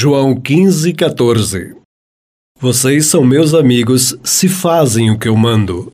João 15, 14 Vocês são meus amigos se fazem o que eu mando.